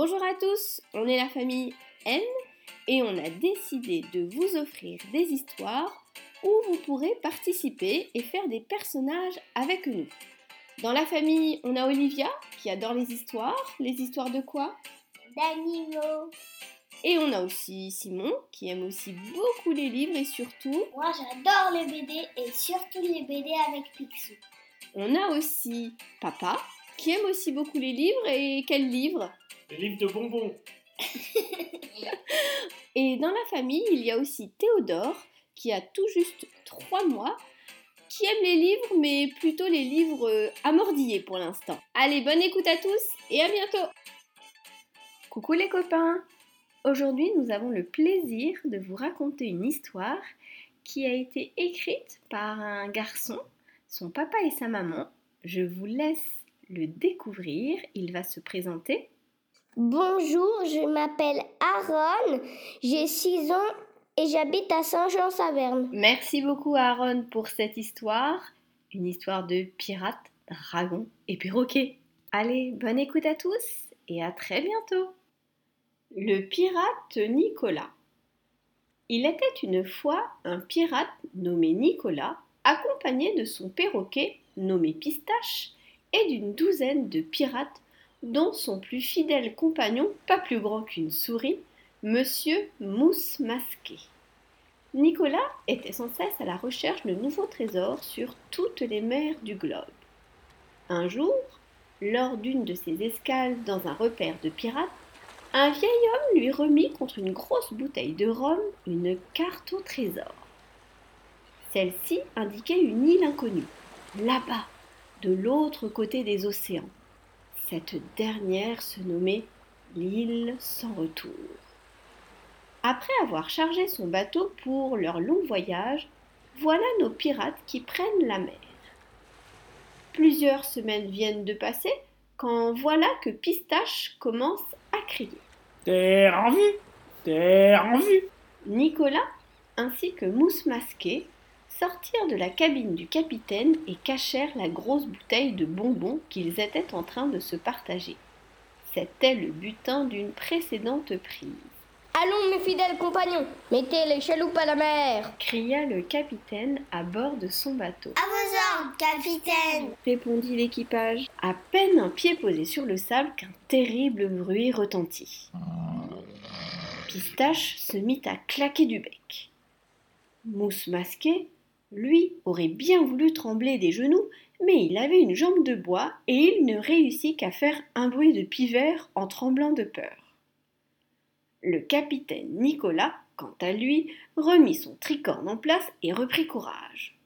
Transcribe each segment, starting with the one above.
Bonjour à tous, on est la famille N et on a décidé de vous offrir des histoires où vous pourrez participer et faire des personnages avec nous. Dans la famille, on a Olivia qui adore les histoires. Les histoires de quoi? D'animaux. Et on a aussi Simon qui aime aussi beaucoup les livres et surtout... Moi j'adore les BD et surtout les BD avec Picsou. On a aussi Papa qui aime aussi beaucoup les livres et quels livres? Les livres de bonbons. Et dans la famille, il y a aussi Théodore qui a tout juste 3 mois qui aime les livres mais plutôt les livres euh, amordillés pour l'instant. Allez, bonne écoute à tous et à bientôt Coucou les copains Aujourd'hui, nous avons le plaisir de vous raconter une histoire qui a été écrite par un garçon, son papa et sa maman. Je vous laisse le découvrir, il va se présenter. Bonjour, je m'appelle Aaron, j'ai 6 ans et j'habite à Saint-Jean-Saverne. Merci beaucoup Aaron pour cette histoire, une histoire de pirates, dragons et perroquets. Allez, bonne écoute à tous et à très bientôt. Le pirate Nicolas. Il était une fois un pirate nommé Nicolas, accompagné de son perroquet nommé Pistache et d'une douzaine de pirates, dont son plus fidèle compagnon, pas plus grand qu'une souris, Monsieur Mousse Masqué. Nicolas était sans cesse à la recherche de nouveaux trésors sur toutes les mers du globe. Un jour, lors d'une de ses escales dans un repère de pirates, un vieil homme lui remit contre une grosse bouteille de rhum une carte au trésor. Celle-ci indiquait une île inconnue, là-bas, de l'autre côté des océans. Cette dernière se nommait l'île sans retour. Après avoir chargé son bateau pour leur long voyage, voilà nos pirates qui prennent la mer. Plusieurs semaines viennent de passer quand voilà que Pistache commence à crier. Terre en vue Terre en vue Nicolas ainsi que Mousse Masqué sortirent de la cabine du capitaine et cachèrent la grosse bouteille de bonbons qu'ils étaient en train de se partager. C'était le butin d'une précédente prise. Allons mes fidèles compagnons, mettez les chaloupes à la mer. cria le capitaine à bord de son bateau. À vos ordres, capitaine. répondit l'équipage. À peine un pied posé sur le sable qu'un terrible bruit retentit. Pistache se mit à claquer du bec. Mousse masqué, lui, aurait bien voulu trembler des genoux, mais il avait une jambe de bois et il ne réussit qu'à faire un bruit de pivert en tremblant de peur. Le capitaine Nicolas, quant à lui, remit son tricorne en place et reprit courage.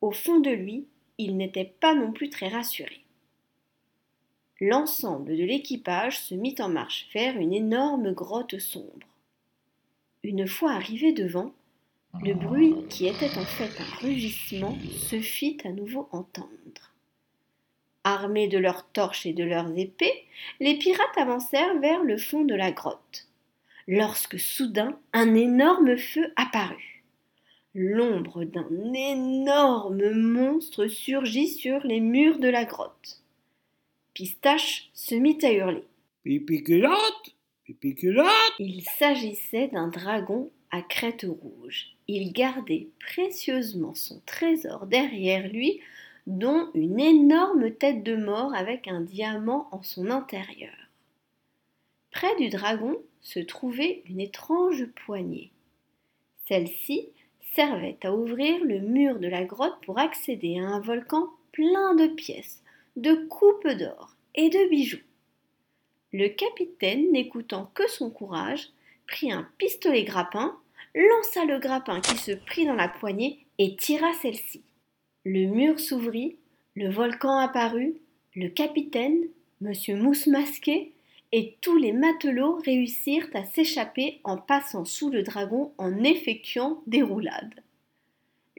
Au fond de lui, il n'était pas non plus très rassuré. L'ensemble de l'équipage se mit en marche vers une énorme grotte sombre. Une fois arrivé devant, le bruit, qui était en fait un rugissement, se fit à nouveau entendre. Armés de leurs torches et de leurs épées, les pirates avancèrent vers le fond de la grotte lorsque soudain un énorme feu apparut. L'ombre d'un énorme monstre surgit sur les murs de la grotte. Pistache se mit à hurler. Pipi-culotte Pipi-culotte Il s'agissait d'un dragon à crête rouge. Il gardait précieusement son trésor derrière lui, dont une énorme tête de mort avec un diamant en son intérieur. Près du dragon se trouvait une étrange poignée. Celle-ci servait à ouvrir le mur de la grotte pour accéder à un volcan plein de pièces, de coupes d'or et de bijoux. Le capitaine, n'écoutant que son courage, prit un pistolet grappin, lança le grappin qui se prit dans la poignée et tira celle-ci. Le mur s'ouvrit, le volcan apparut, le capitaine, monsieur Mousse Masqué, et tous les matelots réussirent à s'échapper en passant sous le dragon en effectuant des roulades.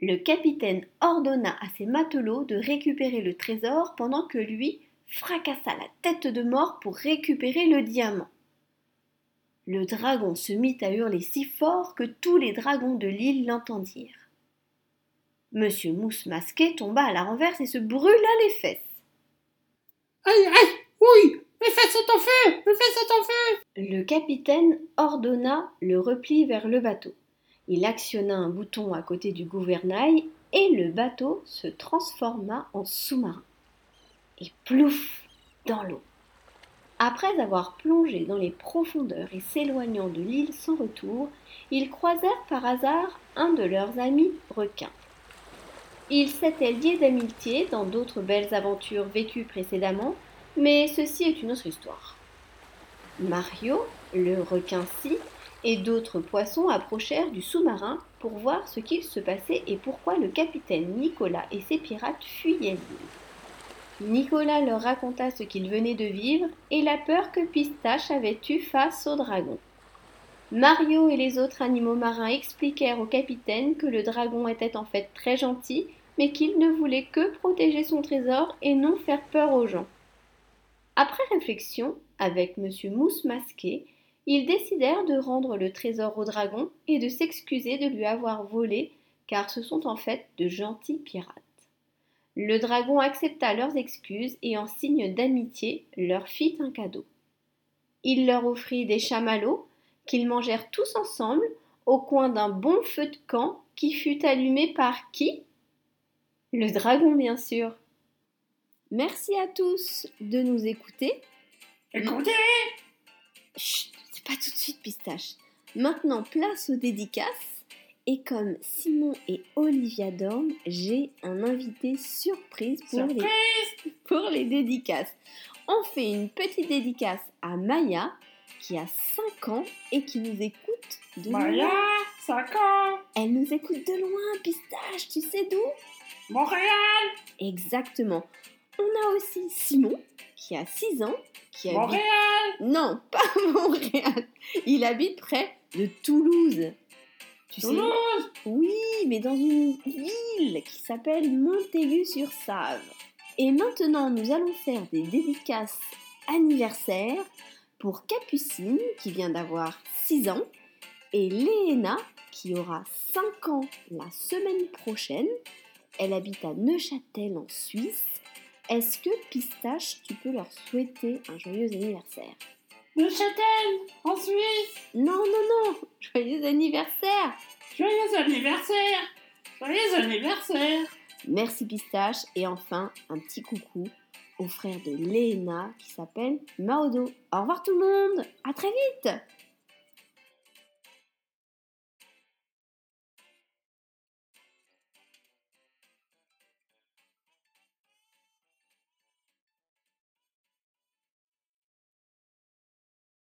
Le capitaine ordonna à ses matelots de récupérer le trésor pendant que lui fracassa la tête de mort pour récupérer le diamant. Le dragon se mit à hurler si fort que tous les dragons de l'île l'entendirent. Monsieur Mousse Masqué tomba à la renverse et se brûla les fesses. Aïe, aïe, oui Mes fesses sont en feu Mes fesses sont en feu Le capitaine ordonna le repli vers le bateau. Il actionna un bouton à côté du gouvernail et le bateau se transforma en sous-marin. Et plouf dans l'eau. Après avoir plongé dans les profondeurs et s'éloignant de l'île sans retour, ils croisèrent par hasard un de leurs amis requins. Ils s'étaient liés d'amitié dans d'autres belles aventures vécues précédemment, mais ceci est une autre histoire. Mario, le requin-ci, et d'autres poissons approchèrent du sous-marin pour voir ce qu'il se passait et pourquoi le capitaine Nicolas et ses pirates fuyaient l'île. Nicolas leur raconta ce qu'il venait de vivre et la peur que Pistache avait eue face au dragon. Mario et les autres animaux marins expliquèrent au capitaine que le dragon était en fait très gentil, mais qu'il ne voulait que protéger son trésor et non faire peur aux gens. Après réflexion, avec M. Mousse Masqué, ils décidèrent de rendre le trésor au dragon et de s'excuser de lui avoir volé, car ce sont en fait de gentils pirates. Le dragon accepta leurs excuses et en signe d'amitié leur fit un cadeau. Il leur offrit des chamallows qu'ils mangèrent tous ensemble au coin d'un bon feu de camp qui fut allumé par qui? Le dragon, bien sûr. Merci à tous de nous écouter. Écoutez Chut, c'est pas tout de suite, pistache. Maintenant, place aux dédicaces. Et comme Simon et Olivia dorment, j'ai un invité surprise pour, les, pour les dédicaces. On fait une petite dédicace à Maya, qui a 5 ans et qui nous écoute de Maya, loin. 5 ans Elle nous écoute de loin, pistache, tu sais d'où? Montréal Exactement. On a aussi Simon, qui a 6 ans, qui habite... Montréal Non, pas Montréal. Il habite près de Toulouse. Tu sais Toulouse Oui, mais dans une ville qui s'appelle Montaigu-sur-Save. Et maintenant, nous allons faire des dédicaces anniversaires pour Capucine, qui vient d'avoir 6 ans, et Léna, qui aura 5 ans la semaine prochaine. Elle habite à Neuchâtel, en Suisse. Est-ce que, Pistache, tu peux leur souhaiter un joyeux anniversaire? Neuchâtel, en Suisse. Non, non, non. Joyeux anniversaire. Joyeux anniversaire. Joyeux anniversaire. Merci Pistache. Et enfin un petit coucou au frère de Léna qui s'appelle Maodo. Au revoir tout le monde, à très vite